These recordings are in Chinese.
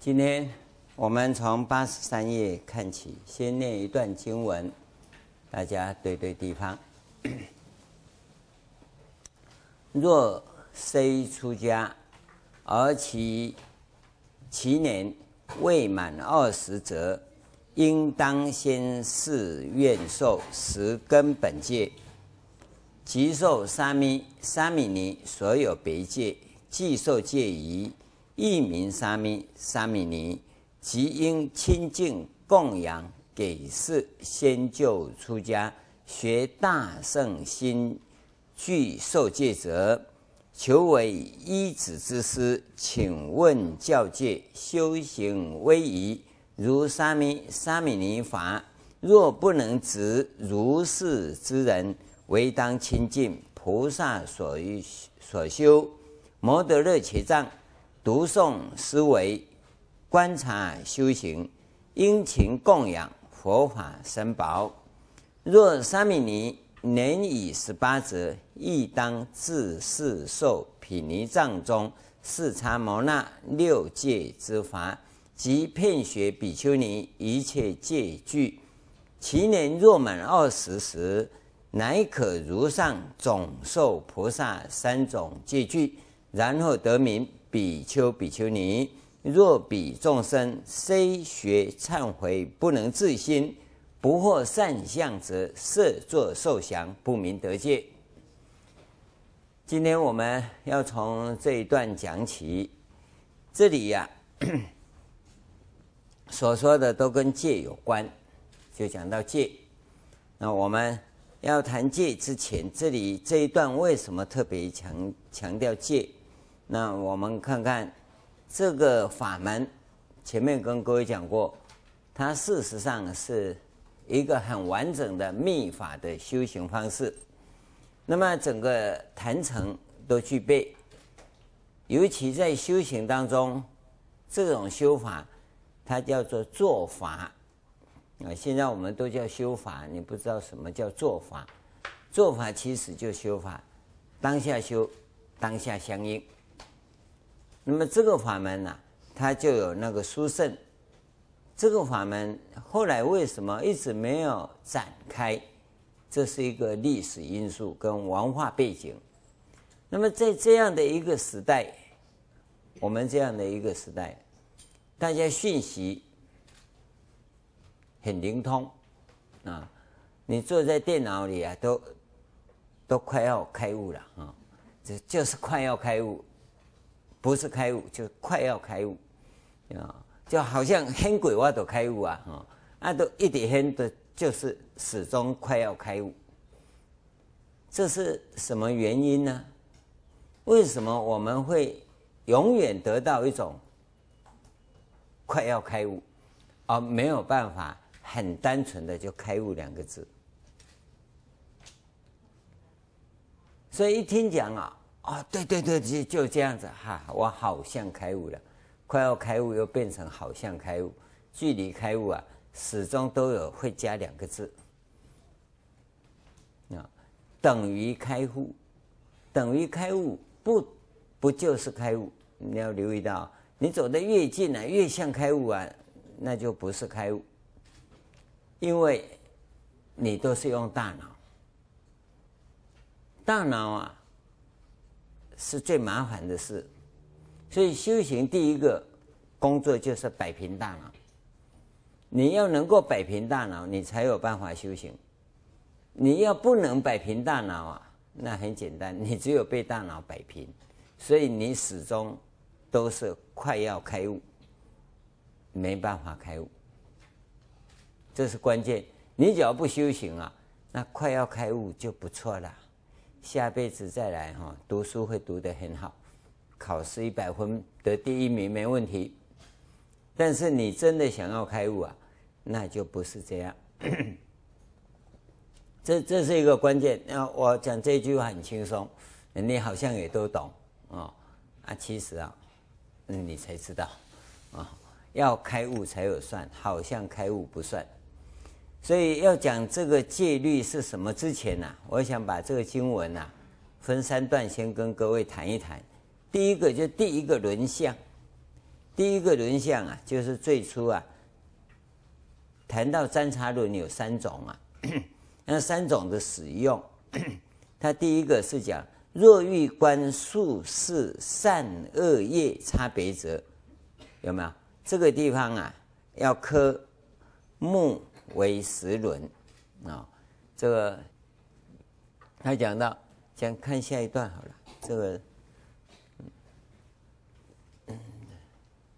今天我们从八十三页看起，先念一段经文，大家对对地方。若虽出家，而其其年未满二十则，应当先誓愿受十根本戒，即受沙弥沙弥尼所有别戒，即受戒仪。一名沙弥沙弥尼，即应清净供养给示先就出家学大圣心具受戒者，求为依止之师，请问教戒修行威仪，如沙弥沙弥尼法，若不能值如是之人，唯当亲近菩萨所欲所修摩得勒伽藏。读诵思维，观察修行，殷勤供养佛法僧宝。若沙弥尼年已十八则，亦当自是受毗尼藏中四叉摩那六戒之法，及遍学比丘尼一切戒具。其年若满二十时，乃可如上总受菩萨三种戒具，然后得名。比丘、比丘尼，若彼众生虽学忏悔，不能自心，不获善相者，设作受降，不明得戒。今天我们要从这一段讲起，这里呀、所说的都跟戒有关，就讲到戒。那我们要谈戒之前，这里这一段为什么特别强强调戒？那我们看看这个法门，前面跟各位讲过，它事实上是一个很完整的密法的修行方式。那么整个坛城都具备，尤其在修行当中，这种修法它叫做做法啊。现在我们都叫修法，你不知道什么叫做法？做法其实就修法，当下修，当下相应。那么这个法门呢、它就有那个殊胜。这个法门后来为什么一直没有展开？这是一个历史因素跟文化背景。那么在这样的一个时代，我们这样的一个时代，大家讯息很灵通啊，你坐在电脑里啊，都都快要开悟了啊，这就是快要开悟。不是开悟，就快要开悟，啊，就好像很鬼话都开悟啊，哈，那，都一点很的，就是始终快要开悟。这是什么原因呢？为什么我们会永远得到一种快要开悟，而没有办法很单纯的就开悟两个字？所以一听讲啊。哦，对对对，就就这样子哈，我好像开悟了，快要开悟又变成好像开悟，距离开悟啊，始终都有会加两个字，啊，等于开悟，等于开悟，不不就是开悟？你要留意到，你走得越近啊，越像开悟啊，那就不是开悟，因为你都是用大脑，大脑啊。是最麻烦的事，所以修行第一个工作就是摆平大脑。你要能够摆平大脑，你才有办法修行。你要不能摆平大脑啊，那很简单，你只有被大脑摆平，所以你始终都是快要开悟，没办法开悟。这是关键。你只要不修行啊，那快要开悟就不错了。下辈子再来哈，读书会读得很好，考试一百分得第一名没问题。但是你真的想要开悟啊，那就不是这样。这这是一个关键。那我讲这句话很轻松，你好像也都懂啊啊，其实啊，你才知道啊，要开悟才有算，好像开悟不算。所以要讲这个戒律是什么之前呢、啊，我想把这个经文啊分三段，先跟各位谈一谈。第一个就第一个轮相，第一个轮相啊，就是最初啊，谈到占察轮有三种啊，那三种的使用，它第一个是讲，若欲观术士善恶业差别者，有没有？这个地方啊，要科目为十轮啊，这个他讲到，先看下一段好了，这个。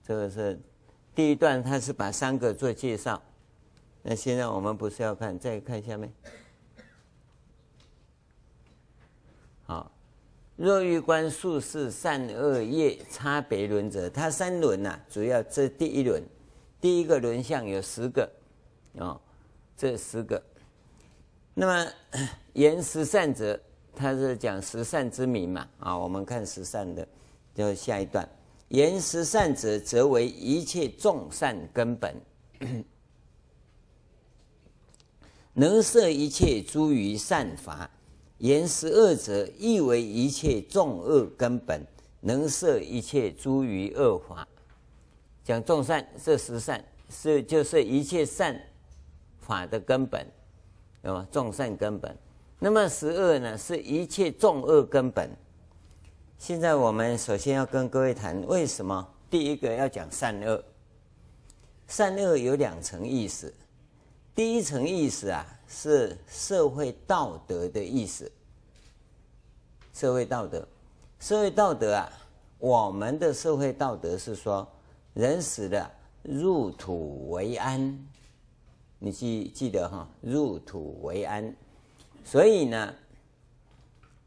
这个是第一段，他是把三个做介绍。那现在我们不是要看，再看下面。好，若欲观术士善恶业差别轮者，他三轮呐、啊，主要这第一轮，第一个轮相有十个，哦，这十个。那么言十善者，他是讲十善之名嘛，啊，我们看十善的，就下一段。言十善者，则为一切众善根本，能摄一切诸于善法；言十恶者，亦为一切众恶根本，能摄一切诸于恶法。讲众善，这十善是就是一切善法的根本，对吧？众善根本。那么十恶呢，是一切众恶根本。现在我们首先要跟各位谈，为什么第一个要讲善恶？善恶有两层意思，第一层意思啊是社会道德的意思。社会道德，社会道德啊，我们的社会道德是说，人死了入土为安，你记记得哈，入土为安。所以呢，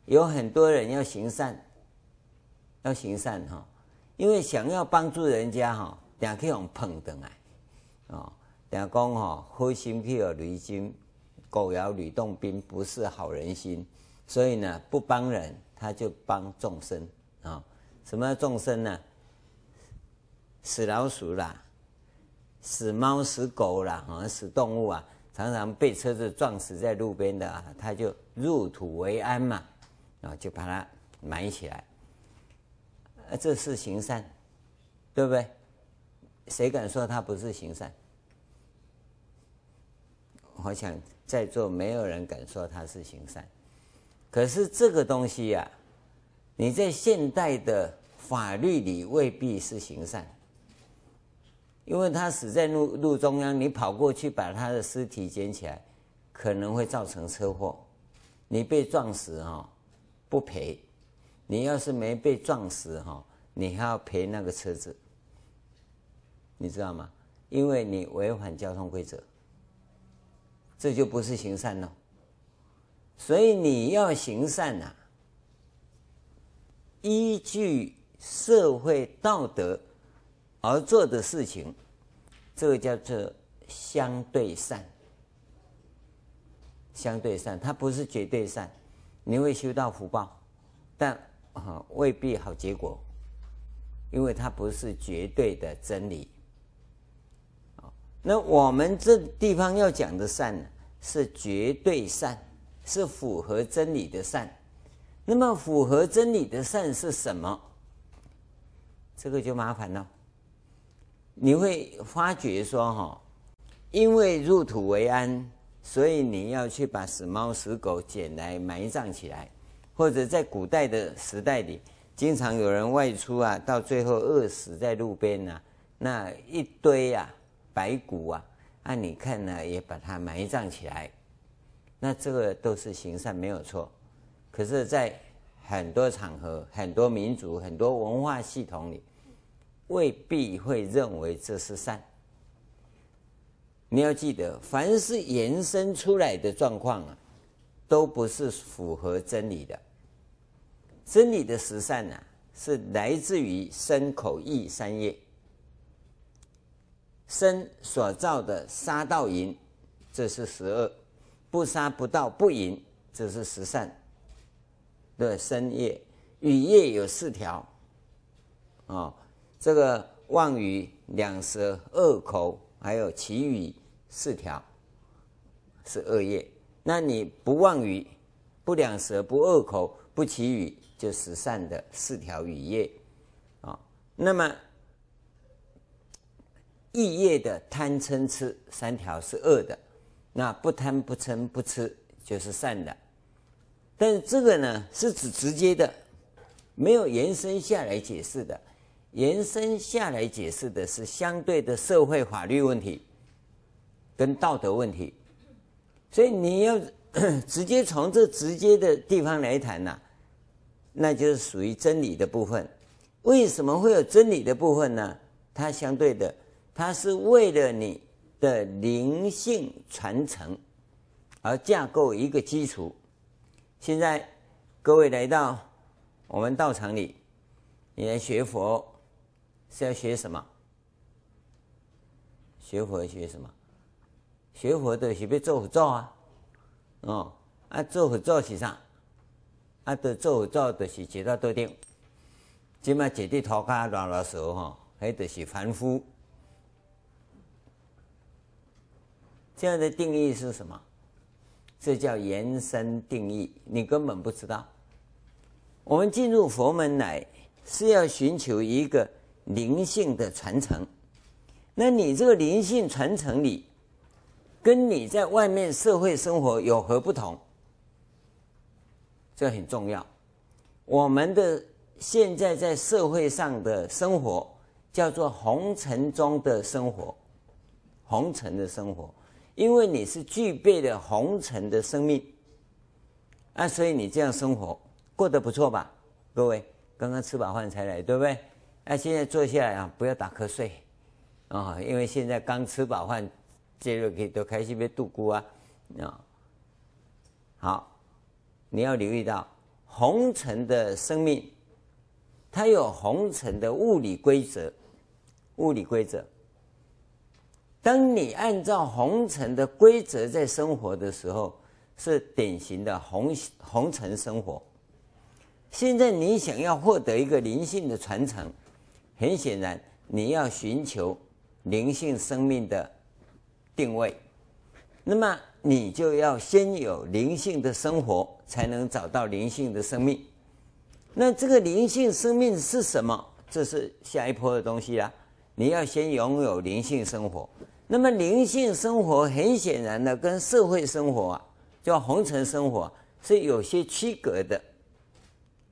有很多人要行善。要行善哈，因为想要帮助人家哈，等下可以用捧的来，哦，等下讲哈，好心去有驴金，狗咬吕洞宾，不是好人心，所以呢，不帮人，他就帮众生啊。什么众生呢？死老鼠啦，死猫死狗啦，好像死动物啊，常常被车子撞死在路边的啊，他就入土为安嘛，啊，就把它埋起来。这是行善，对不对？谁敢说他不是行善？我想在座没有人敢说他是行善。可是这个东西呀、啊，你在现代的法律里未必是行善，因为他死在路路中央，你跑过去把他的尸体捡起来，可能会造成车祸，你被撞死哈，不赔。你要是没被撞死哈，你还要赔那个车子，你知道吗？因为你违反交通规则，这就不是行善了。所以你要行善啊，依据社会道德而做的事情，这个叫做相对善。相对善，它不是绝对善，你会修到福报，但。啊，未必好结果，因为它不是绝对的真理。那我们这地方要讲的善呢，是绝对善，是符合真理的善。那么符合真理的善是什么？这个就麻烦了。你会发觉说，哈，因为入土为安，所以你要去把死猫死狗捡来埋葬起来。或者在古代的时代里，经常有人外出啊，到最后饿死在路边啊，那一堆啊白骨啊，按你看呢，也把它埋葬起来，那这个都是行善没有错。可是，在很多场合、很多民族、很多文化系统里，未必会认为这是善。你要记得，凡是延伸出来的状况啊，都不是符合真理的。真理的十善、啊，是来自于身口意三业。身所造的杀盗淫，这是十恶；不杀不盗不淫，这是十善。对，身业语业有四条。哦，这个妄语、两舌、恶口，还有綺语四条，是恶业。那你不妄语、不两舌、不恶口、不綺语。就十善的四条语业，啊，那么意业的贪嗔痴三条是恶的，那不贪不嗔不痴就是善的。但这个呢，是指直接的，没有延伸下来解释的。延伸下来解释的是相对的社会法律问题跟道德问题，所以你要 直接从这直接的地方来谈呐、那就是属于真理的部分。为什么会有真理的部分呢？它相对的，它是为了你的灵性传承而架构一个基础。现在各位来到我们道场里，你来学佛。是要学什么？学佛学什么？学佛的是要做佛祖啊！哦，啊，做佛祖是啥？啊，得做佛祖就是坐到桌顶，即马坐伫涂骹乱乱说吼，迄就是凡夫。这样的定义是什么？这叫延伸定义，你根本不知道。我们进入佛门来是要寻求一个。灵性的传承，那你这个灵性传承里，跟你在外面社会生活有何不同？这很重要。我们的现在在社会上的生活叫做红尘中的生活，红尘的生活，因为你是具备了红尘的生命，啊，所以你这样生活过得不错吧？各位，刚刚吃饱饭才来，对不对？那、啊、现在坐下来啊，不要打瞌睡啊、因为现在刚吃饱饭，接着可以都开心被度孤啊啊、好，你要留意到红尘的生命，它有红尘的物理规则，物理规则。当你按照红尘的规则在生活的时候，是典型的红红尘生活。现在你想要获得一个灵性的传承。很显然，你要寻求灵性生命的定位，那么你就要先有灵性的生活，才能找到灵性的生命。那这个灵性生命是什么？这是下一波的东西啊！你要先拥有灵性生活。那么灵性生活很显然的跟社会生活啊，叫红尘生活是有些区隔的，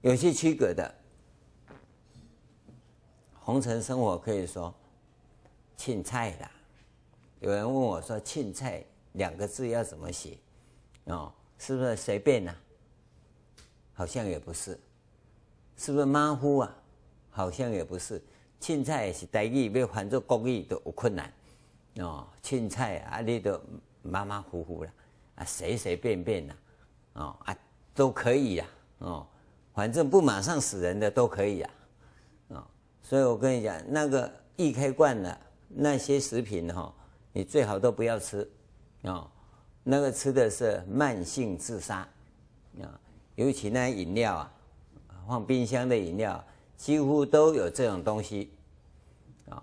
有些区隔的。红尘生活可以说青菜啦。有人问我说：“青菜两个字要怎么写？”哦，是不是随便呐、好像也不是。是不是马虎啊？好像也不是。青菜是台语，要换做国语都有困难。哦，青菜啊，你都马马虎虎了啊，随随便便呐，哦啊，都可以呀。哦，反正不马上死人的都可以呀。所以我跟你讲，那个易开罐的那些食品哈，你最好都不要吃啊。那个吃的是慢性自杀啊，尤其那饮料啊，放冰箱的饮料几乎都有这种东西啊。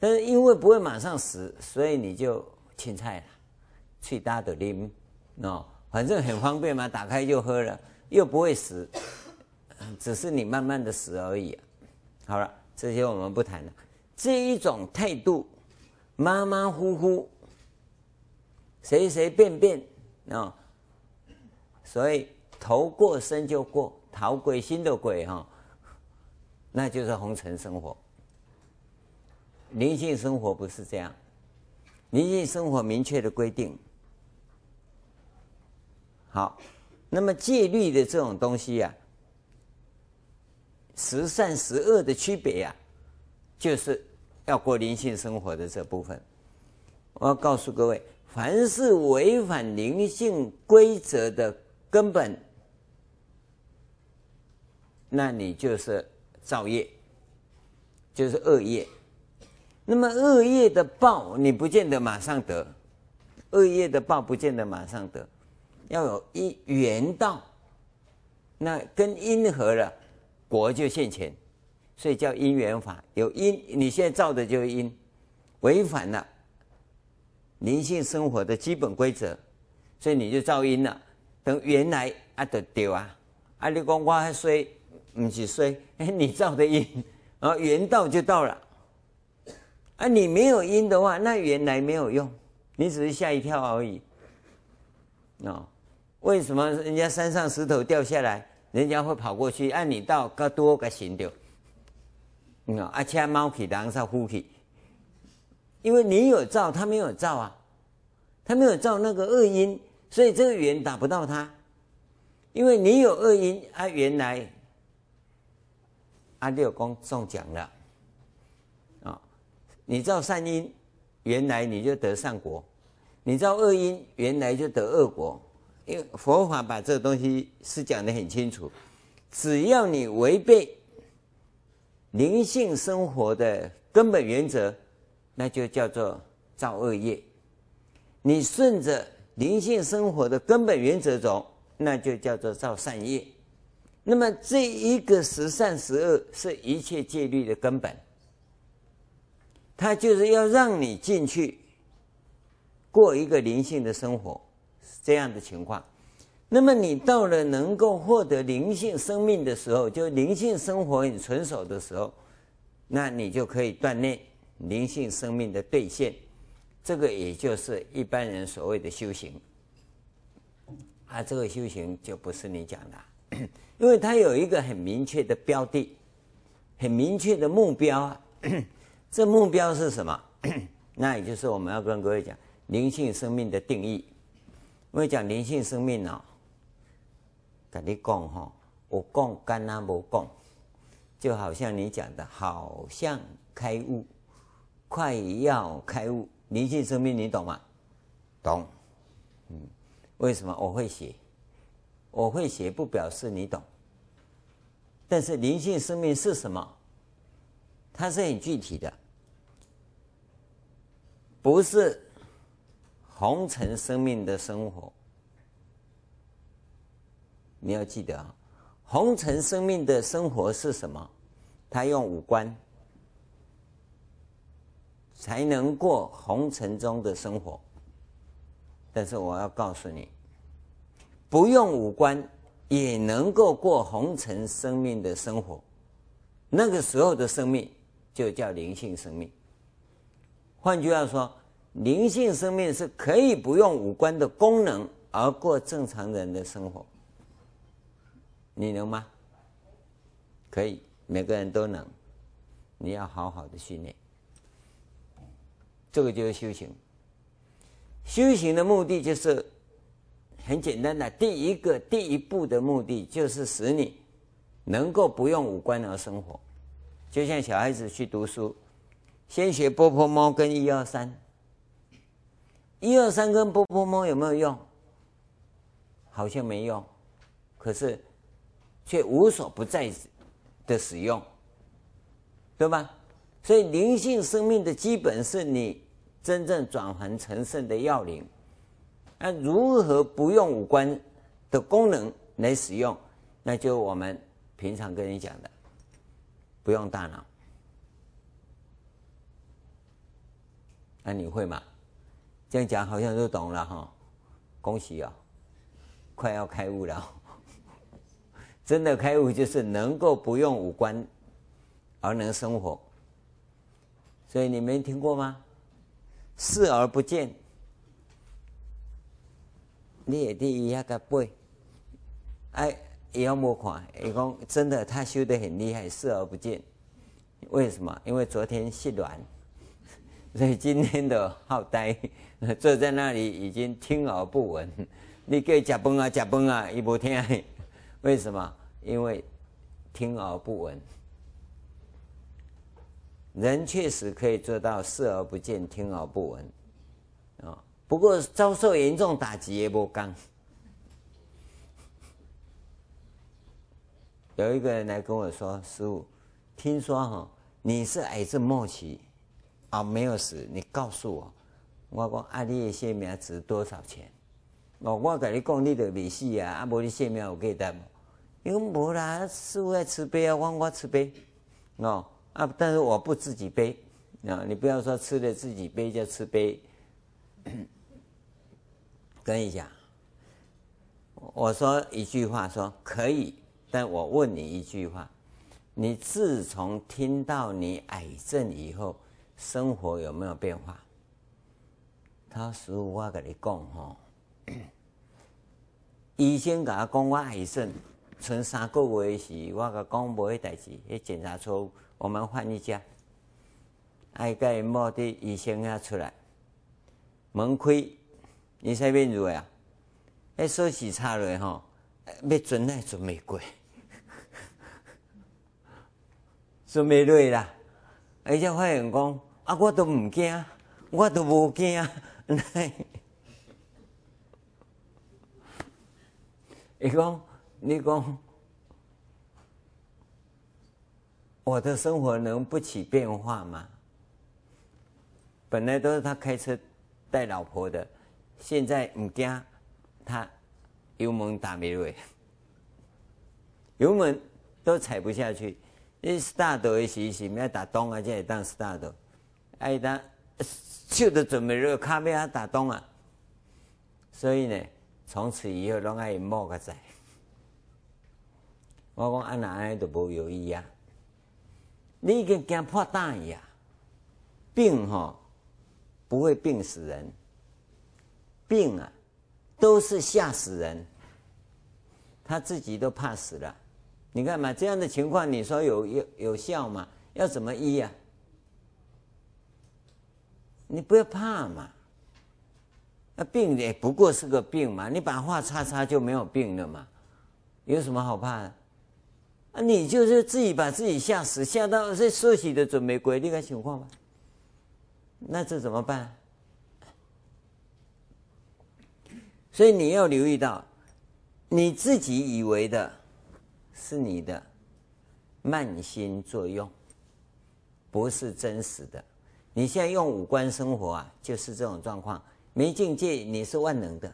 但是因为不会马上死，所以你就青菜了，去大的啉哦，反正很方便嘛，打开就喝了，又不会死，只是你慢慢的死而已。好了。这些我们不谈了。这一种态度，马马虎虎，随随便便啊、所以头过身就过，头过身就过哈，那就是红尘生活。灵性生活不是这样，灵性生活明确的规定。好，那么戒律的这种东西呀、啊。十善十恶的区别呀，就是要过灵性生活的这部分。我要告诉各位，凡是违反灵性规则的根本，那你就是造业，就是恶业。那么恶业的报，你不见得马上得；恶业的报不见得马上得，要有一缘到，那跟因合了。果就现前，所以叫因缘法。有因，你现在造的就是因，违反了灵性生活的基本规则，所以你就造因了。等原来啊，得丢啊，啊，你讲我还衰，不是衰，你造的因，然后缘到就到了，啊，你没有因的话，那原来没有用，你只是吓一跳而已。哦，为什么人家山上石头掉下来，人家会跑过去？按、你到个多个行掉，嗯，而且猫起当上呼起，因为你有造，他没有造啊，他没有造那个恶因，所以这个缘打不到他。因为你有恶因，啊，原来阿六公中奖了，啊、你造善因，原来你就得善果；你造恶因，原来就得恶果。因为佛法把这个东西是讲得很清楚，只要你违背灵性生活的根本原则，那就叫做造恶业；你顺着灵性生活的根本原则走。那就叫做造善业，那么这一个十善十恶是一切戒律的根本，它就是要让你进去过一个灵性的生活，这样的情况。那么你到了能够获得灵性生命的时候，就灵性生活很纯熟的时候，那你就可以锻炼灵性生命的兑现，这个也就是一般人所谓的修行。啊，这个修行就不是你讲的，因为它有一个很明确的标的，很明确的目标啊。这目标是什么？那也就是我们要跟各位讲灵性生命的定义。因为讲灵性生命、哦，跟你讲哈，我讲干那不讲，就好像你讲的，好像开悟，快要开悟，灵性生命你懂吗？懂，嗯。为什么我会写？我会写不表示你懂。但是灵性生命是什么？它是很具体的，不是红尘生命的生活。你要记得啊，红尘生命的生活是什么？他用五官才能过红尘中的生活。但是我要告诉你，不用五官也能够过红尘生命的生活，那个时候的生命就叫灵性生命。换句话说，灵性生命是可以不用五官的功能而过正常人的生活。你能吗？可以，每个人都能。你要好好的训练，这个就是修行。修行的目的就是很简单的，第一个第一步的目的就是使你能够不用五官而生活，就像小孩子去读书，先学波泼猫跟一二三，一二三跟波波摸有没有用？好像没用，可是却无所不在的使用，对吧？所以灵性生命的基本是你。真正转换成圣的要领，那如何不用五官的功能来使用？那就我们平常跟你讲的，不用大脑。那你会吗？这样讲好像都懂了哈，恭喜哦，快要开悟了。真的开悟就是能够不用五官而能生活，所以你没听过吗？视而不见，你也第一下个背，哎，也要摸看。伊讲真的，他修得很厉害，视而不见。为什么？因为昨天细软，所以今天的好呆，坐在那里已经听而不闻。你给甲崩啊，甲崩啊，伊无听。为什么？因为听而不闻。人确实可以做到视而不见，听而不闻，啊，不过遭受严重打击也不刚。有一个人来跟我说：“师傅，听说哈你是癌症末期，啊没有死，你告诉我，我讲啊，你的性命值多少钱？哦，我跟你讲，你就未死啊，啊无你性命有价值无？因为无啦，师父爱慈悲啊，我我慈悲，哦。”啊！但是我不自己背啊！你不要说吃了自己背就吃背。跟你讲，我说一句话说可以，但我问你一句话：你自从听到你癌症以后，生活有没有变化？他师父，我跟你讲吼，医生甲我讲我癌症，存三个月时，我甲讲无迄代志，迄检查出，我们换一家。爱甲伊某伫医生遐出来，门开，你啥面子啊？迄锁匙插落吼，要存来存袂过，存袂落啦。而且发现讲，啊，我都毋惊，我都无惊。伊讲，你讲，我的生活能不起变化吗？本来都是他开车带老婆的，现在唔惊，他油门打没落，油门都踩不下去。你 start 的时是要打东啊，才会当 start。哎，他手都准备热，卡要打东啊。所以呢，从此以后拢爱摸个仔。我讲安那安都无有意义啊，你已经惊破蛋呀，病吼。不会病死人，病啊，都是吓死人。他自己都怕死了，你看嘛，这样的情况，你说有有有效吗？要怎么医呀？你不要怕嘛，那病也不过是个病嘛，你把话叉叉就没有病了嘛，有什么好怕的？啊，你就是自己把自己吓死，吓到这休息的准备鬼，你看情况吧。那这怎么办？所以你要留意到，你自己以为的是你的慢心作用，不是真实的。你现在用五官生活啊，就是这种状况。没境界，你是万能的，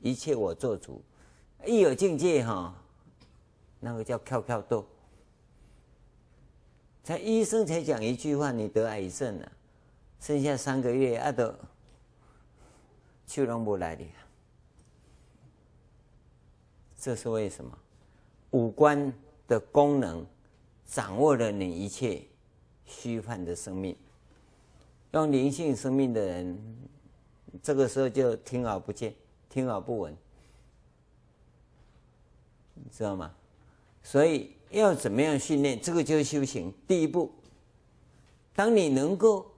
一切我做主。一有境界哈，那个叫跳跳豆。才医生才讲一句话，你得癌症了。剩下三个月，啊都，去拢不来的，这是为什么？五官的功能掌握了你一切虚幻的生命。用灵性生命的人，这个时候就听而不见，听而不闻，知道吗？所以要怎么样训练？这个就是修行。第一步，当你能够。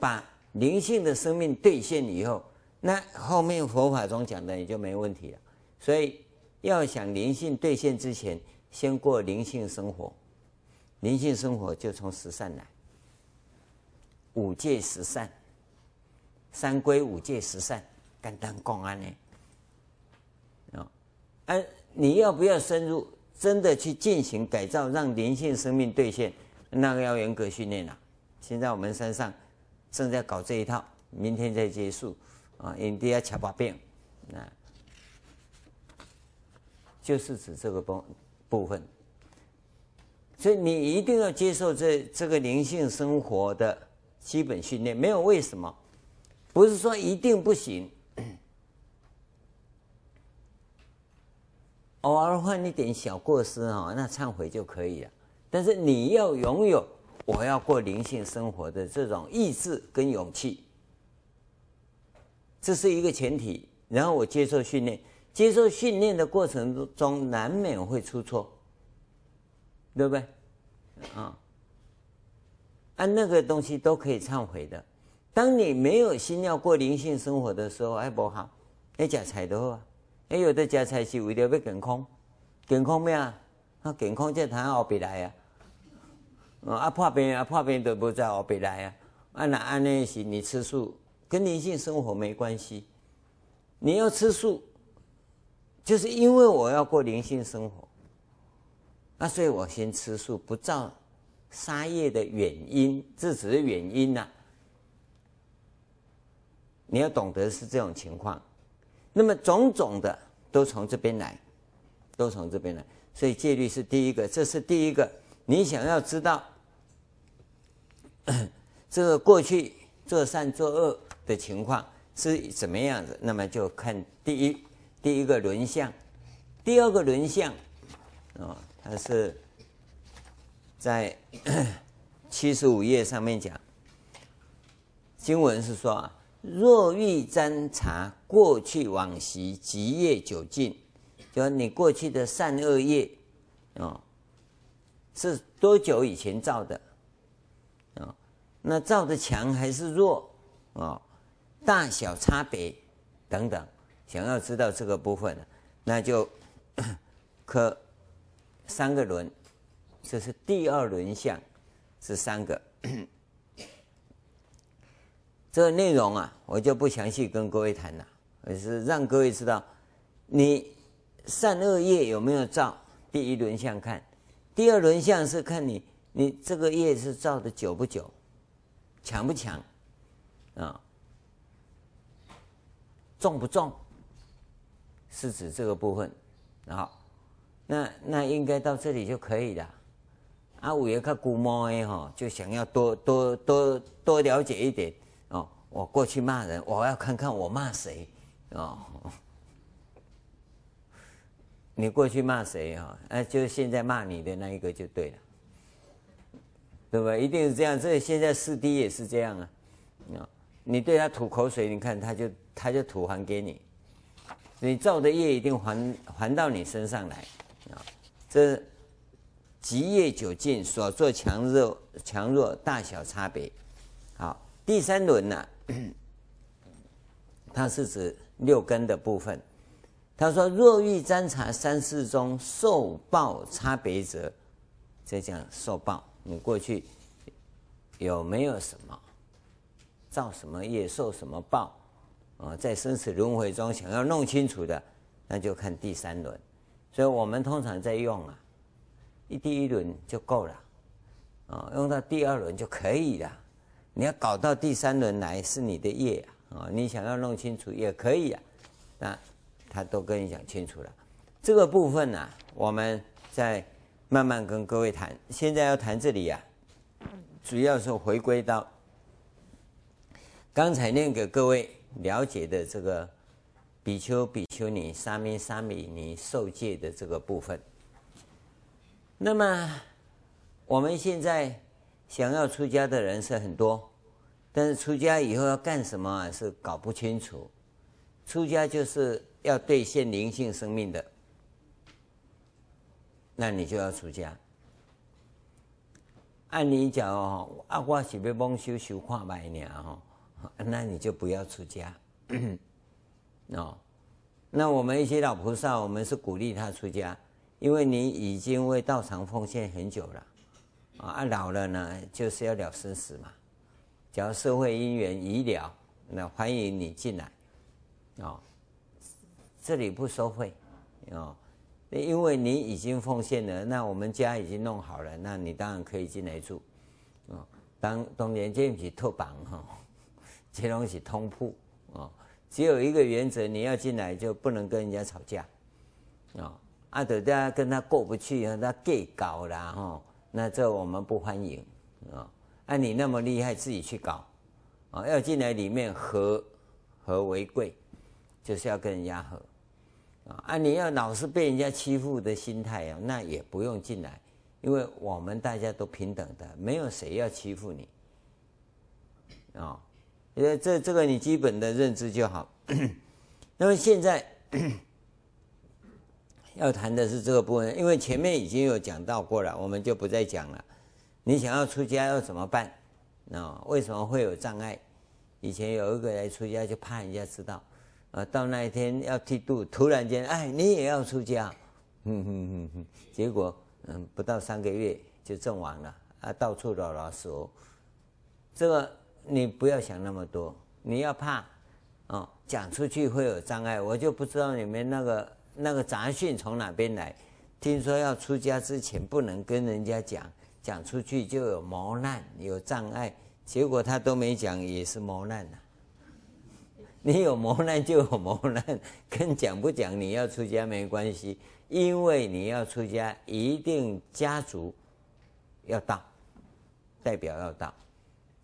把灵性的生命兑现以后，那后面佛法中讲的也就没问题了。所以要想灵性兑现之前，先过灵性生活。灵性生活就从十善来，五戒十善，三归五戒十善，简单讲安呢。啊，哎，你要不要深入，真的去进行改造，让灵性生命兑现？那个要严格训练了。现在我们山上。正在搞这一套，明天再结束啊！印第安卡巴病，那就是指这个部部分。所以你一定要接受这这个灵性生活的基本训练，没有为什么，不是说一定不行，偶尔犯一点小过失啊，那忏悔就可以了。但是你要拥有。我要过灵性生活的这种意志跟勇气，这是一个前提。然后我接受训练，接受训练的过程中难免会出错，对不对？啊，按那个东西都可以忏悔的。当你没有心要过灵性生活的时候，哎，不好，哎，假菜的话，哎，有的假菜是为了要健康，健康咩啊？啊，健康在谈后边来呀。啊，破病啊，破病都不在后边来啊！啊，那安那是你吃素，跟灵性生活没关系。你要吃素，就是因为我要过灵性生活，啊，所以我先吃素，不造杀业的原因，这只是原因呐、你要懂得是这种情况，那么种种的都从这边来，都从这边来，所以戒律是第一个，这是第一个。你想要知道 这个过去做善做恶的情况是怎么样子，那么就看第一第一个轮相，第二个轮相啊，它是在 七十五页上面讲，经文是说啊，若欲瞻察过去往昔极业久尽，就你过去的善恶业，哦，是多久以前造的？啊，那造的强还是弱？啊，大小差别等等，想要知道这个部分，那就 刻三个轮，这是第二轮相，是三个。这个内容啊，我就不详细跟各位谈了，而是让各位知道，你善恶业有没有造？第一轮相看，第二轮相是看你你这个业是造的久不久，强不强，啊，重不重，是指这个部分。好，那那应该到这里就可以了。啊，五爷看古猫哎哈，就想要多多多多了解一点哦。我过去骂人，我要看看我骂谁哦。你过去骂谁啊？哎，就是现在骂你的那一个就对了，对吧？一定是这样。这现在四弟也是这样啊。你对他吐口水，你看他就他就吐还给你。你造的业一定还还到你身上来啊。这极业久尽，所作强弱强弱大小差别。好，第三轮呢、啊？它是指六根的部分。他说：“若欲瞻察三世中受报差别者，这讲受报，你过去有没有什么造什么业，受什么报啊？在生死轮回中想要弄清楚的，那就看第三轮。所以我们通常在用啊，一第一轮就够了啊，用到第二轮就可以了。”你要搞到第三轮来是你的业啊！你想要弄清楚也可以啊，那他都跟你讲清楚了。这个部分呢、啊，我们再慢慢跟各位谈。现在要谈这里呀、啊，主要是回归到刚才念给各位了解的这个比丘、比丘尼、沙弥、沙弥尼受戒的这个部分。那么我们现在。想要出家的人是很多，但是出家以后要干什么啊？是搞不清楚。出家就是要兑现灵性生命的，那你就要出家。按理讲哦，啊，我是要蒙修修看百年哈，那你就不要出家。哦，那我们一些老菩萨，我们是鼓励他出家，因为你已经为道场奉献很久了。啊，老了呢，就是要了生死嘛。只要社会因缘已了，那欢迎你进来。啊，这里不收费，啊，因为你已经奉献了，那我们家已经弄好了，那你当然可以进来住。啊，当当年这是托房哈，这东西通铺啊，只有一个原则，你要进来就不能跟人家吵架。啊啊，阿德大家跟他过不去，他计较啦哈。那这我们不欢迎啊！按你那么厉害，自己去搞啊！要进来里面和和为贵，就是要跟人家和啊！按你要老是被人家欺负的心态啊，那也不用进来，因为我们大家都平等的，没有谁要欺负你啊！因为这这个你基本的认知就好。那么现在。要谈的是这个部分，因为前面已经有讲到过了，我们就不再讲了。你想要出家要怎么办？啊，为什么会有障碍？以前有一个来出家，就怕人家知道，啊，到那一天要剃度，突然间，哎，你也要出家，哼哼哼哼，结果，嗯，不到三个月就阵亡了，啊，到处老老说，这个你不要想那么多，你要怕，哦，讲出去会有障碍，我就不知道你们那个。那个杂讯从哪边来？听说要出家之前不能跟人家讲，讲出去就有磨难、有障碍。结果他都没讲，也是磨难呐。你有磨难就有磨难，跟讲不讲你要出家没关系，因为你要出家一定家族要到，代表要到，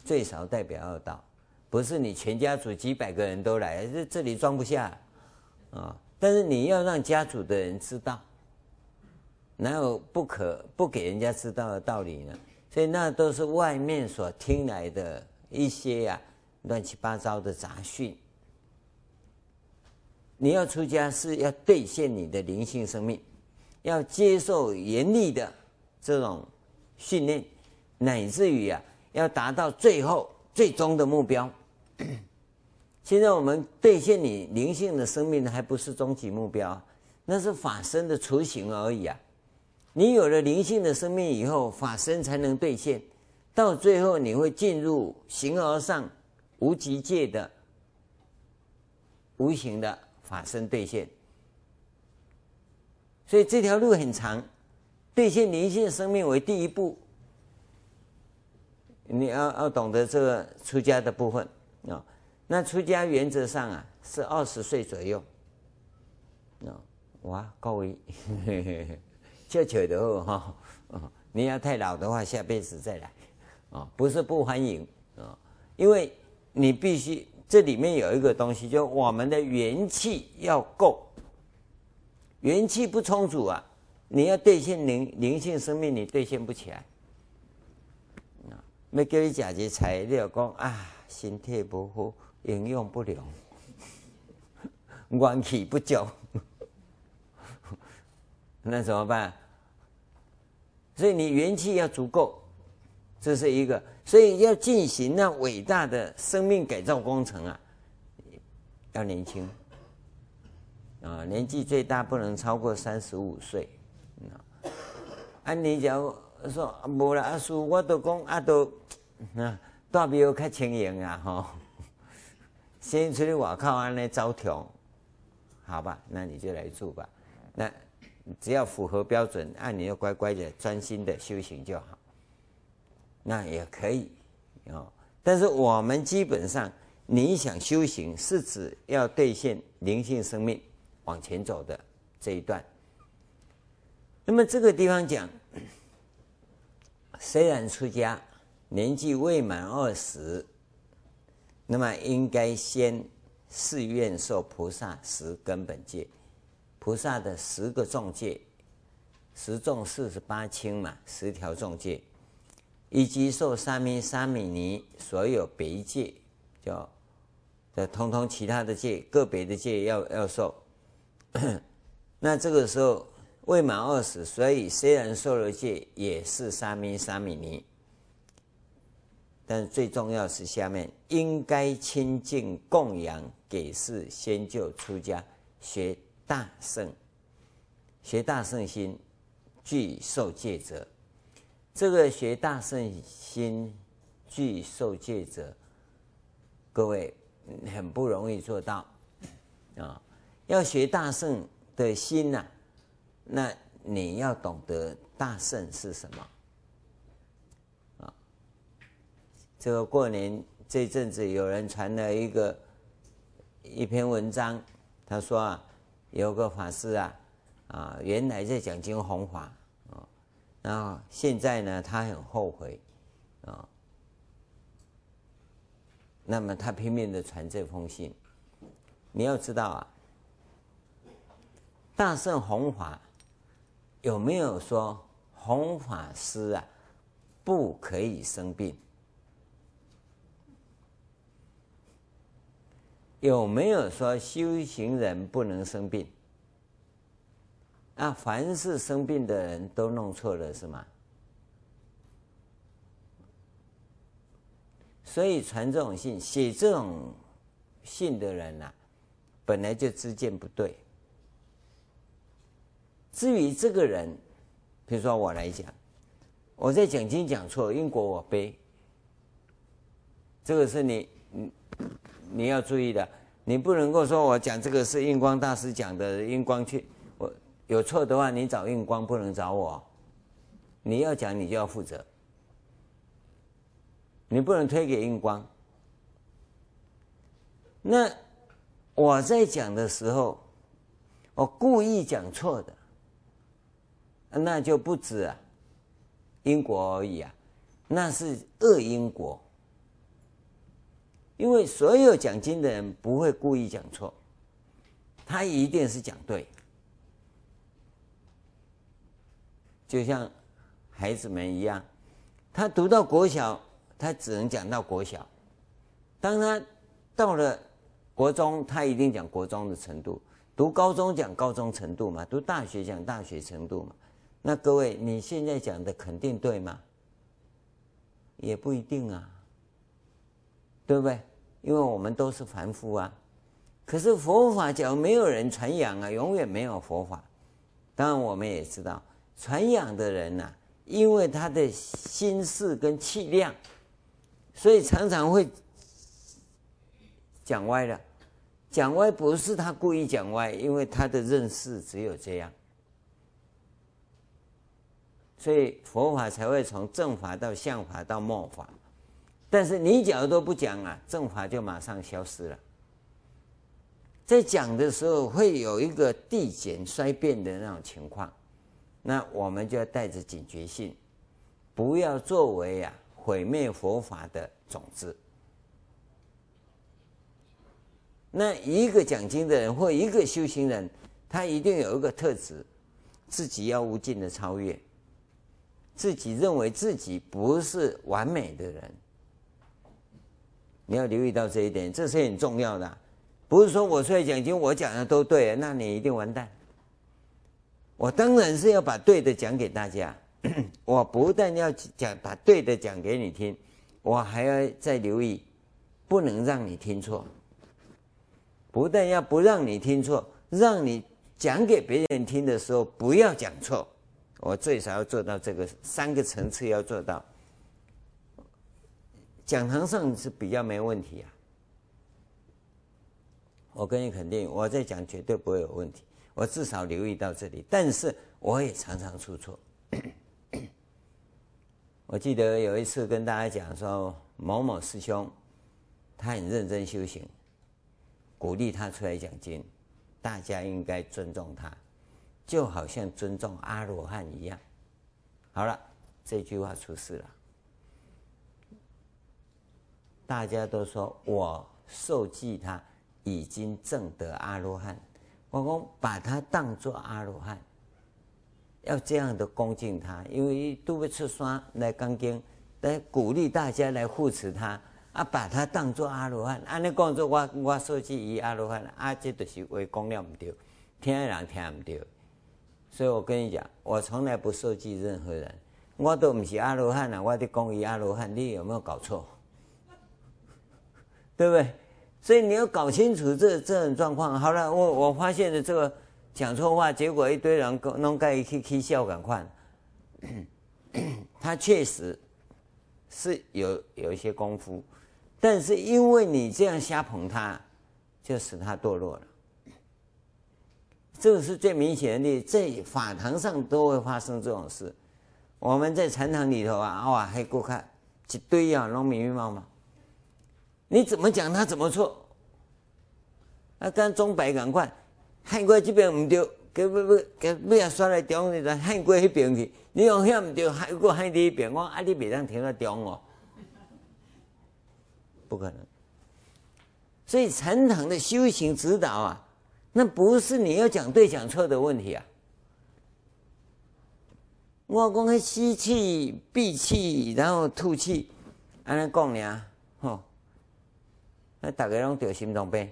最少代表要到，不是你全家族几百个人都来，这这里装不下啊。但是你要让家族的人知道，哪有不可不给人家知道的道理呢？所以那都是外面所听来的一些呀、乱七八糟的杂讯。你要出家是要兑现你的灵性生命，要接受严厉的这种训练，乃至于啊，要达到最后最终的目标。现在我们兑现你灵性的生命，还不是终极目标，那是法身的雏形而已啊。你有了灵性的生命以后，法身才能兑现，到最后你会进入形而上无极界的无形的法身兑现。所以这条路很长，兑现灵性生命为第一步，你要要懂得这个出家的部分啊。那出家原则上啊是二十岁左右，啊，哇，各位，就求的哈，你要太老的话，下辈子再来，啊，不是不欢迎。啊，因为你必须这里面有一个东西，就我们的元气要够，元气不充足啊，你要兑现灵灵性生命，你兑现不起来，啊，没给你假借材料讲啊，身体不好。营养不良，元气不足，那怎么办？所以你元气要足够，这是一个。所以要进行那伟大的生命改造工程啊，要年轻啊，年纪最大不能超过三十五岁。啊，你假如说无啦，阿叔，我都讲啊，都啊，大比较较轻盈啊，吼。先出去外靠安来招条，好吧，那你就来住吧。那只要符合标准，按你要乖乖的、专心的修行就好。那也可以哦。但是我们基本上，你想修行，是指要兑现灵性生命往前走的这一段。那么这个地方讲，虽然出家，年纪未满二十。那么应该先誓愿受菩萨十根本戒，菩萨的十个重戒，十重四十八轻嘛，十条重戒，以及受沙弥沙弥尼所有别戒，叫的通通其他的戒，个别的戒要要受。那这个时候未满二十，所以虽然受了戒，也是沙弥沙弥尼。但最重要是下面应该亲近供养给事先就出家学大圣，学大圣心具受戒者，这个学大圣心具受戒者，各位很不容易做到啊！要学大圣的心呐，那你要懂得大圣是什么。这个过年这阵子，有人传了一个一篇文章，他说啊，有个法师啊，啊，原来在讲经弘法啊，然后现在呢，他很后悔啊，那么他拼命的传这封信。你要知道啊，大圣弘法有没有说弘法师啊不可以生病？有没有说修行人不能生病？啊，凡是生病的人都弄错了，是吗？所以传这种信、写这种信的人呐、本来就知见不对。至于这个人，比如说我来讲，我在讲经讲错，因果我背。这个是你，你。你要注意的，你不能够说我讲这个是印光大师讲的，印光去，我有错的话，你找印光，不能找我。你要讲，你就要负责，你不能推给印光。那我在讲的时候，我故意讲错的，那就不止啊，因果而已啊，那是恶因果。因为所有讲经的人不会故意讲错，他一定是讲对。就像孩子们一样，他读到国小，他只能讲到国小；当他到了国中，他一定讲国中的程度；读高中讲高中程度嘛；读大学讲大学程度嘛。那各位，你现在讲的肯定对吗？也不一定啊，对不对？因为我们都是凡夫啊。可是佛法讲没有人传扬啊，永远没有佛法。当然，我们也知道传扬的人呐、因为他的心事跟气量，所以常常会。讲歪了，讲歪不是他故意讲歪，因为他的认识只有这样，所以佛法才会从正法到相法到末法。但是你假如都不讲啊，正法就马上消失了。在讲的时候会有一个递减衰变的那种情况，那我们就要带着警觉性，不要作为啊毁灭佛法的种子。那一个讲经的人或一个修行人，他一定有一个特质，自己要无尽的超越，自己认为自己不是完美的人，你要留意到这一点，这是很重要的。不是说我出来讲经，我讲的都对，那你一定完蛋。我当然是要把对的讲给大家，我不但要讲把对的讲给你听，我还要再留意，不能让你听错。不但要不让你听错，让你讲给别人听的时候不要讲错，我最少要做到这个三个层次要做到。讲堂上是比较没问题啊，我跟你肯定，我在讲绝对不会有问题，我至少留意到这里，但是我也常常出错。我记得有一次跟大家讲说，某某师兄他很认真修行。鼓励他出来讲经，大家应该尊重他，就好像尊重阿罗汉一样。好了，这句话出事了，大家都说我受记他已经证得阿罗汉，我讲把他当作阿罗汉，要这样的恭敬他，因为都会出山来讲经，来鼓励大家来护持他。啊，把他当作阿罗汉，安尼讲做我我说起伊阿罗汉，啊，这就是话讲了不对，听的人听不对，所以我跟你讲，我从来不受记任何人，我都不是阿罗汉啊，我得讲伊阿罗汉，你有没有搞错？对不对？所以你要搞清楚这这种状况。好了，我我发现了这个讲错话，结果一堆人弄盖一去去笑，赶快，他确实是有有一些功夫。但是因为你这样瞎捧他，就使他堕落了。这个是最明显的例，在法堂上都会发生这种事。我们在禅堂里头啊，哇，还够看一堆啊，农民嘛嘛，你怎么讲他怎么错？啊，跟钟摆赶快，汉国这边唔对，给不不给不要刷来中你的汉国那边去，你用遐唔对，汉国汉第一边，我啊你别当停在中哦。不可能，所以禅堂的修行指导啊，那不是你要讲对讲错的问题啊。我讲吸气、闭气，然后吐气，安尼讲呢，那大家拢得心脏病。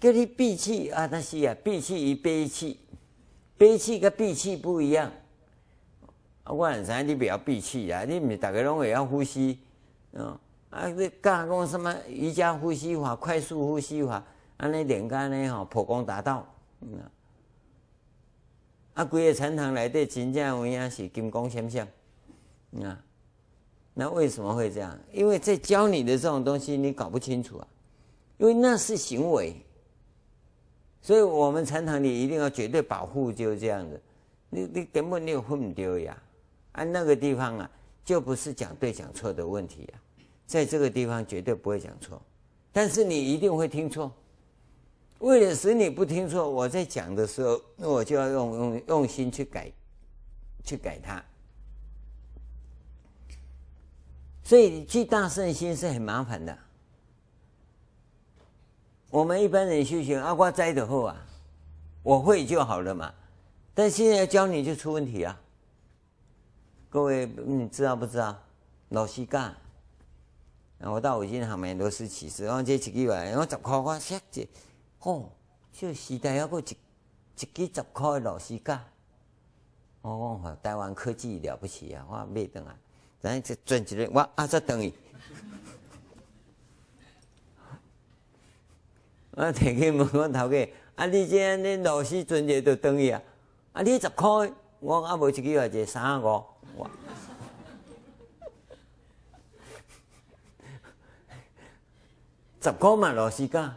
叫你闭气啊，那是啊，闭气与憋气，憋气跟闭气不一样。啊，我很知你不要闭气啊，你唔是大家拢会要呼吸，嗯。啊，你讲讲什么瑜伽呼吸法、快速呼吸法，安尼练干呢？吼，破功达道。嗯啊，规个禅堂内底真正有影是金光闪闪。啊，那为什么会这样？因为在教你的这种东西，你搞不清楚啊。因为那是行为，所以我们禅堂里一定要绝对保护，就是这样子。你你根本你有分不丢呀。啊，那个地方啊，就不是讲对讲错的问题呀。在这个地方绝对不会讲错，但是你一定会听错。为了使你不听错，我在讲的时候，那我就要用用用心去改，去改它。所以去大圣心是很麻烦的。我们一般人修行，阿瓜栽的后啊，我会就好了嘛。但现在教你就出问题啊。各位，你知道不知道？老师干。然后我到五金行买螺丝起司，然后这一支来，然后十块我写者，哦，这时代还佫一一个十块的螺丝架，哦，台湾科技了不起啊！我买倒来，然后就转一个，我啊再等伊，我提去问我头家，啊你这样你螺丝转一个就等伊啊？啊你十块，我啊无一支来就三五。十块嘛，螺丝架。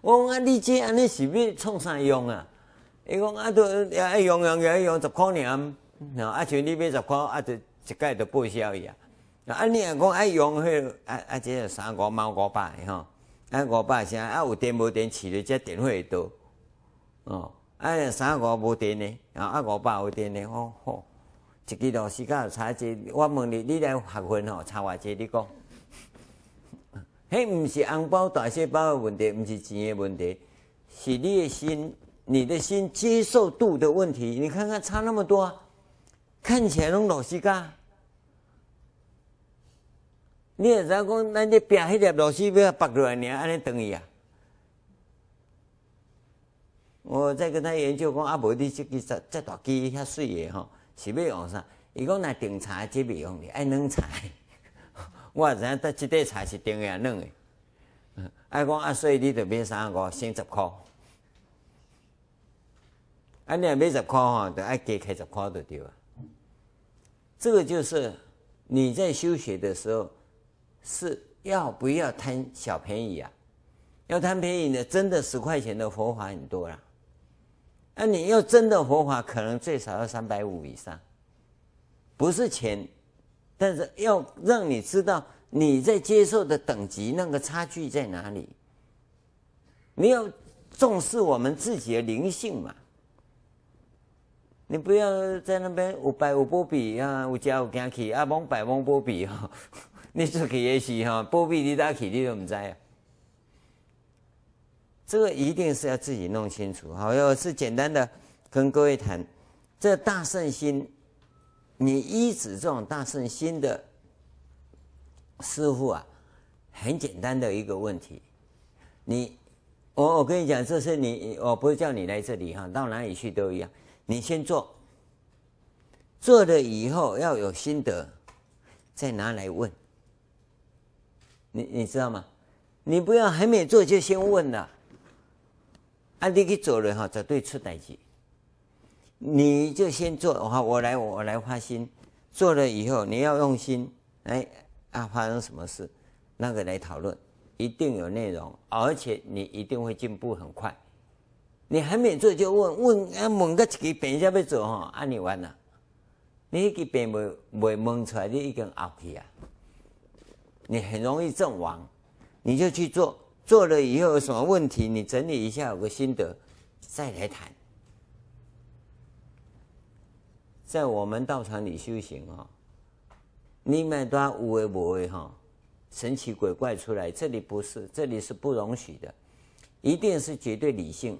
我讲啊，你这安尼是要创啥用啊？伊讲啊，都也用用也用十块尔。啊，像你买十块，啊，就一概都报销伊啊。啊，你若讲爱用迄个，啊啊，这三五毛五百吼，啊五百啥？啊有电无电，饲了这电费会多。哦，啊三五无电呢，啊五百有电呢，吼吼，一支螺丝架差这，我问你，你来学分吼，差偌济？你讲？迄毋是红包大细包的问题，毋是钱的问题，是你的心，你的心接受度的问题。你看看差那么多，看起来拢螺丝架，你会知讲咱这拼迄粒螺丝要拔落来，你安尼等伊啊？我再跟他研究讲，啊无你即个这这大机遐水的吼，是要用啥？伊讲若定茶这袂用的，爱冷茶。我知影，得即块菜是定的啊，软的。嗯，爱讲啊，所以你得买三个，省十箍。啊，你若买十箍吼，得爱加开十块就对了。这个就是你在修学的时候，是要不要贪小便宜啊？要贪便宜呢，真的十块钱的佛法很多啦。那你要真的佛法，可能最少要三百五以上，不是钱。但是要让你知道你在接受的等级那个差距在哪里，你要重视我们自己的灵性嘛。你不要在那边有摆有波比啊，有家有惊去啊，蒙拜蒙波比哈，你出去也是哈，波比你哪去你都不知啊。这个一定是要自己弄清楚。好，要是简单的跟各位谈这大圣心。你依止这种大圣心的师傅啊，很简单的一个问题。你，我我跟你讲，这是你，我不是叫你来这里哈，到哪里去都一样。你先做，做了以后要有心得，再拿来问。你你知道吗？你不要还没做就先问了，啊，你去走了哈，绝对出代志。你就先做，的话，我来，我来发心，做了以后你要用心，哎啊，发生什么事，那个来讨论，一定有内容，而且你一定会进步很快。你还没做就问问啊，问个一个病才要做哈，啊你完了，你一个病没没问出来，你已经熬去啊，你很容易阵亡，你就去做，做了以后有什么问题，你整理一下有个心得，再来谈。在我们道场里修行啊，你们都无为无为哈，神奇鬼怪出来，这里不是，这里是不容许的，一定是绝对理性，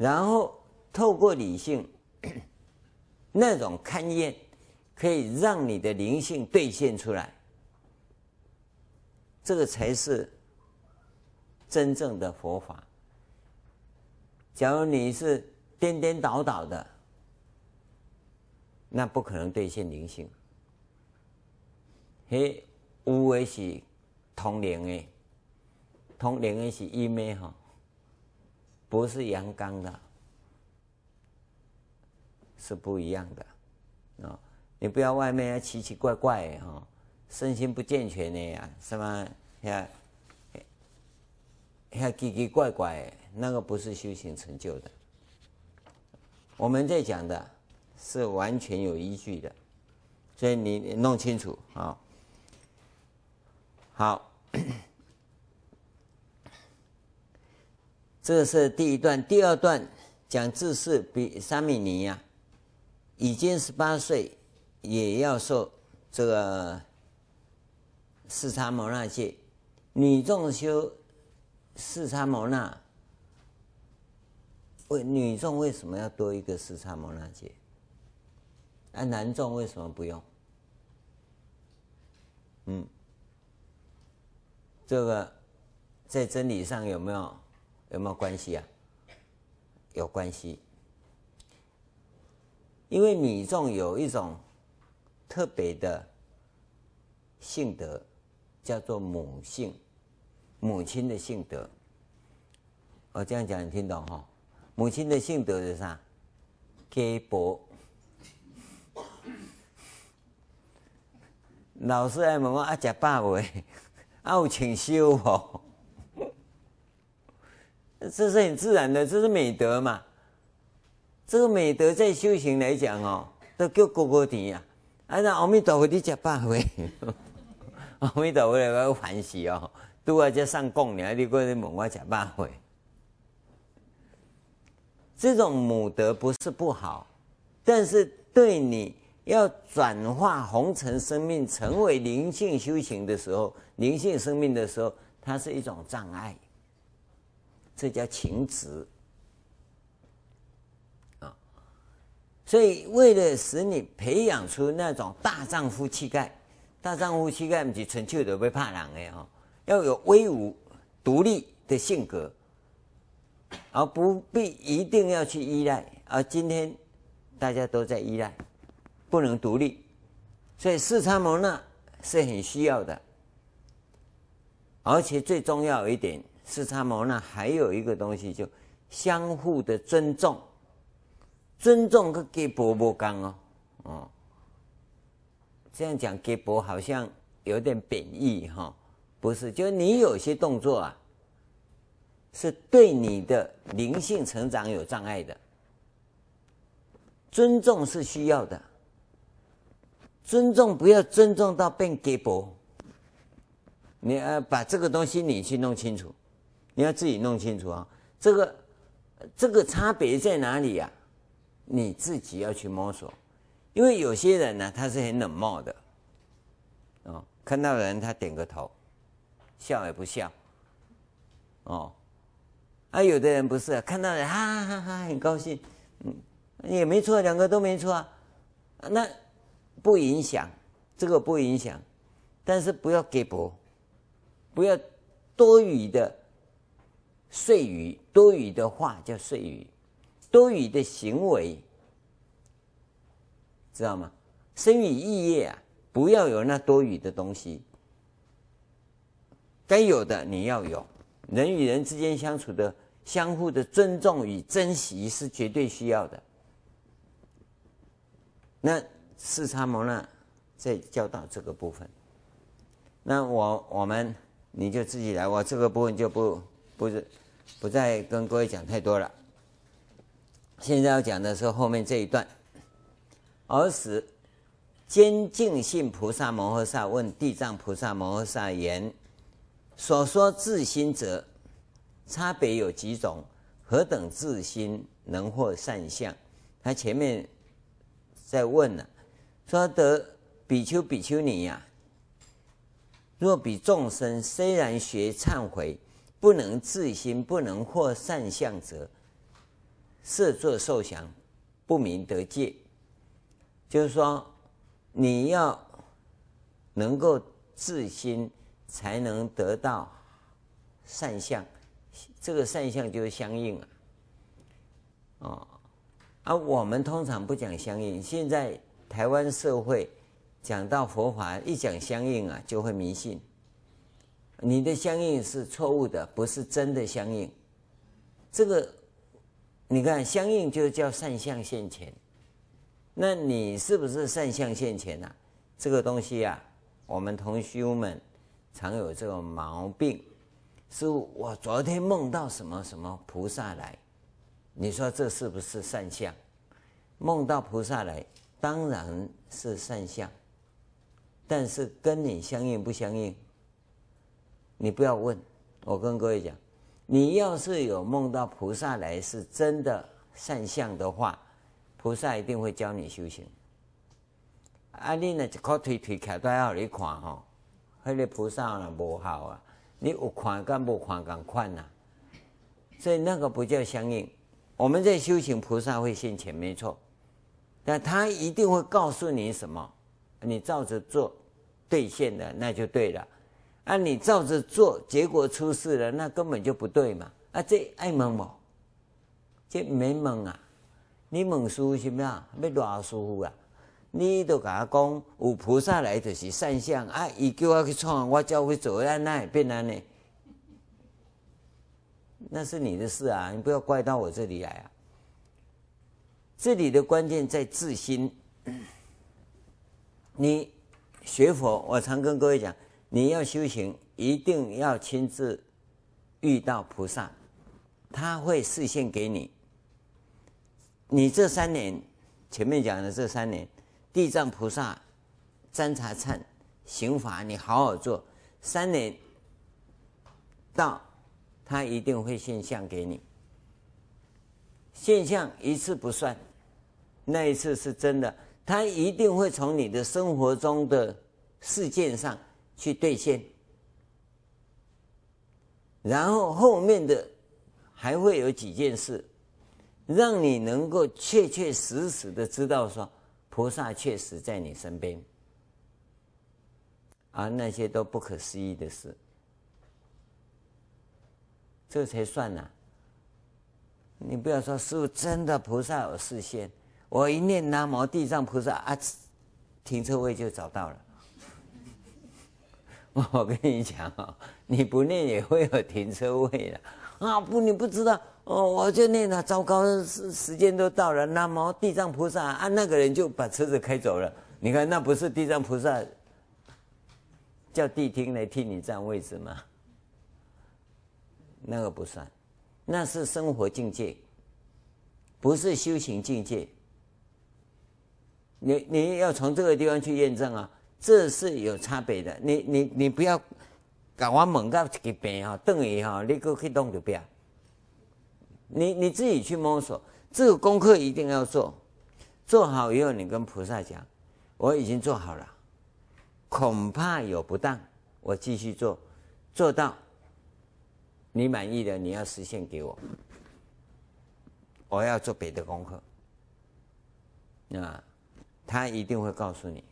然后透过理性 那种勘验，可以让你的灵性兑现出来，这个才是真正的佛法。假如你是颠颠倒倒的。那不可能兑现灵性。嘿，有为是通灵的，通灵的是阴的哈，不是阳刚的，是不一样的啊！你不要外面要奇奇怪怪的哈，身心不健全的呀，什么呀，呀奇奇怪怪，那个不是修行成就的。我们在讲的。是完全有依据的，所以你弄清楚啊。好，这是第一段，第二段讲自是比沙弥尼呀，已经十八岁，也要受这个四叉摩那戒。女众修四叉摩那，为女众为什么要多一个四叉摩那戒？那、男众为什么不用？嗯，这个在真理上有没有有没有关系啊？有关系，因为女众有一种特别的性德，叫做母性，母亲的性德。我这样讲你听懂哈？母亲的性德是啥？鸡婆。老师爱问我啊，吃饱未？啊，有请修哦。这是很自然的，这是美德嘛。这个美德在修行来讲哦，都叫哥哥甜呀。啊，那阿弥陀佛，你吃饱未？阿弥陀佛，我欢喜哦。拄啊，才上供呢，你过来问我吃饱未？这种母德不是不好，但是对你。要转化红尘生命成为灵性修行的时候，灵性生命的时候，它是一种障碍，这叫情执啊。所以，为了使你培养出那种大丈夫气概，大丈夫气概不是纯粹的不怕人的哈，要有威武独立的性格，而不必一定要去依赖。而今天大家都在依赖。不能独立，所以四叉摩那是很需要的。而且最重要一点，四叉摩那还有一个东西，就相互的尊重。尊重跟给婆婆刚哦，哦，这样讲给婆好像有点贬义哈，不是？就你有些动作啊，是对你的灵性成长有障碍的。尊重是需要的。尊重不要尊重到变鸡婆，你呃把这个东西你去弄清楚，你要自己弄清楚啊。这个这个差别在哪里呀？你自己要去摸索。因为有些人呢，他是很冷漠的，哦，看到人他点个头，笑也不笑，哦，啊，有的人不是，看到人哈哈哈很高兴，嗯，也没错，两个都没错啊，那。不影响，这个不影响，但是不要给博，不要多余的碎语，多余的话叫碎语，多余的行为，知道吗？生于意业啊，不要有那多余的东西，该有的你要有，人与人之间相处的相互的尊重与珍惜是绝对需要的，那。四叉摩那在教导这个部分，那我我们你就自己来，我这个部分就不不是不再跟各位讲太多了。现在要讲的是后面这一段。尔时，坚净信菩萨摩诃萨问地藏菩萨摩诃萨言：“所说自心者，差别有几种？何等自心能获善相？”他前面在问呢、说得比丘、比丘尼呀、若比众生虽然学忏悔，不能自心，不能获善相者，设作受想，不明得戒。就是说，你要能够自心，才能得到善相。这个善相就是相应啊。哦，而我们通常不讲相应，现在。台湾社会讲到佛法，一讲相应啊，就会迷信。你的相应是错误的，不是真的相应。这个你看，相应就叫善相现前。那你是不是善相现前啊？这个东西啊，我们同修们常有这个毛病。是我昨天梦到什么什么菩萨来，你说这是不是善相？梦到菩萨来。当然是善相，但是跟你相应不相应？你不要问。我跟各位讲，你要是有梦到菩萨来是真的善相的话，菩萨一定会教你修行。啊，你呢一靠腿腿卡都要你看吼，那个菩萨呢无好啊，你有看跟无看共款呐。所以那个不叫相应。我们在修行，菩萨会现前，没错。但他一定会告诉你什么，你照着做，兑现的那就对了。啊，你照着做，结果出事了，那根本就不对嘛。啊，这爱问无？这没蒙啊。你问师父是咩啊？要偌舒服啊？你都甲我讲，有菩萨来就是善相啊！伊叫我去创，我叫我去做，那那也变安呢？那是你的事啊，你不要怪到我这里来啊。这里的关键在自心。你学佛，我常跟各位讲，你要修行，一定要亲自遇到菩萨，他会示现给你。你这三年，前面讲的这三年。地藏菩萨参查忏行法，你好好做，三年到，他一定会现相给你。现相一次不算，那一次是真的，他一定会从你的生活中的事件上去兑现，然后后面的还会有几件事，让你能够确确实实的知道说。菩萨确实在你身边，而那些都不可思议的事，这才算呢、你不要说师傅真的菩萨有视线，我一念南无地藏菩萨啊，停车位就找到了。我跟你讲哦，你不念也会有停车位的啊！不，你不知道。哦，我就念了，糟糕，时时间都到了，那么地藏菩萨啊，那个人就把车子开走了。你看，那不是地藏菩萨叫谛听来替你占位置吗？那个不算，那是生活境界，不是修行境界。你你要从这个地方去验证啊，这是有差别的。你你你不要搞完猛到一个病哈，等于哈，你个去弄就不要。你你自己去摸索，这个功课一定要做，做好以后你跟菩萨讲，我已经做好了，恐怕有不当，我继续做，做到你满意的，你要实现给我，我要做别的功课，那他一定会告诉你，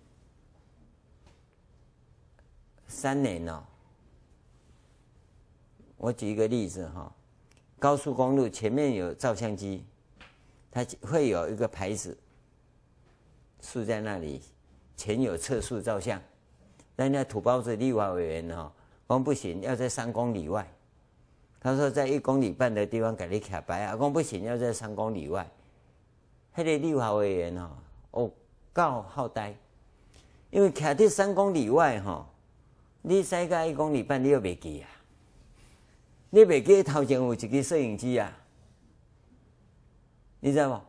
三年呢、哦，我举一个例子哈。高速公路前面有照相机，它会有一个牌子竖在那里，前有测速照相。但那土包子立法委员哈，讲不行，要在三公里外。他说在一公里半的地方给你卡牌啊，光不行，要在三公里外。那个立法委员哈，哦，够好呆，因为卡在三公里外哈，你塞个一公里半你又没记啊。你别记头前有一个摄影机啊，你知道吗？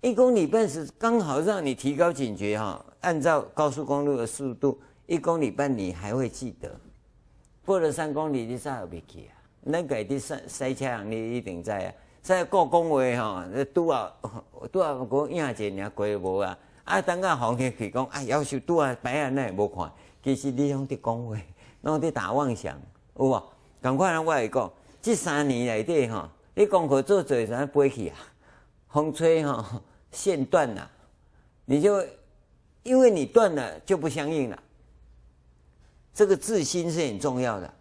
一公里半是刚好让你提高警觉哈。按照高速公路的速度，一公里半你还会记得，过了三公里你啥也别记啊。那个的塞塞车你一定知啊。在过公位哈，拄啊 拄啊过影子你过无啊？啊，等下红天去讲啊，要求拄啊白啊那也无看，其实你用的讲话，用的打妄想，有无？赶快让我来讲，这三年来对哈，你功课做做啥飞去啊？风吹哈，线断了，你就因为你断了就不相应了。这个自心是很重要的，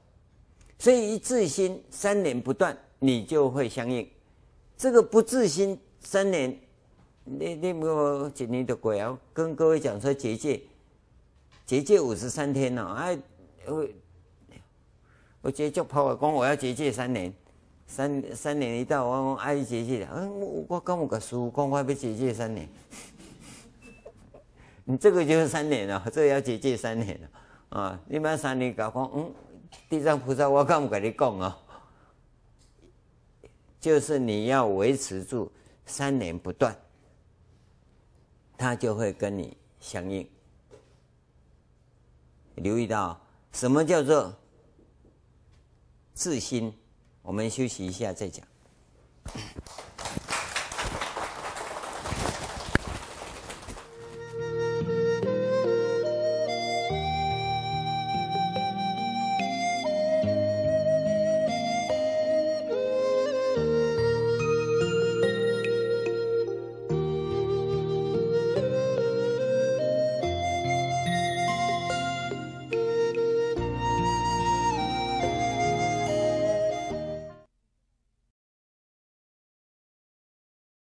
所以一自心三年不断，你就会相应。这个不自心三年，你你没有几年的鬼啊？跟各位讲说结界，结界五十三天呢，哎，我。我直接就跑我讲，我要结界三年，三三年一到，我讲阿姨结界，嗯，我我跟我个师父讲，我要结界三年，你这个就是三年了，这个要结界三年了啊！你们三年搞讲，嗯，地藏菩萨，我敢不跟你讲啊？就是你要维持住三年不断，他就会跟你相应。留意到什么叫做？自心，我们休息一下再讲。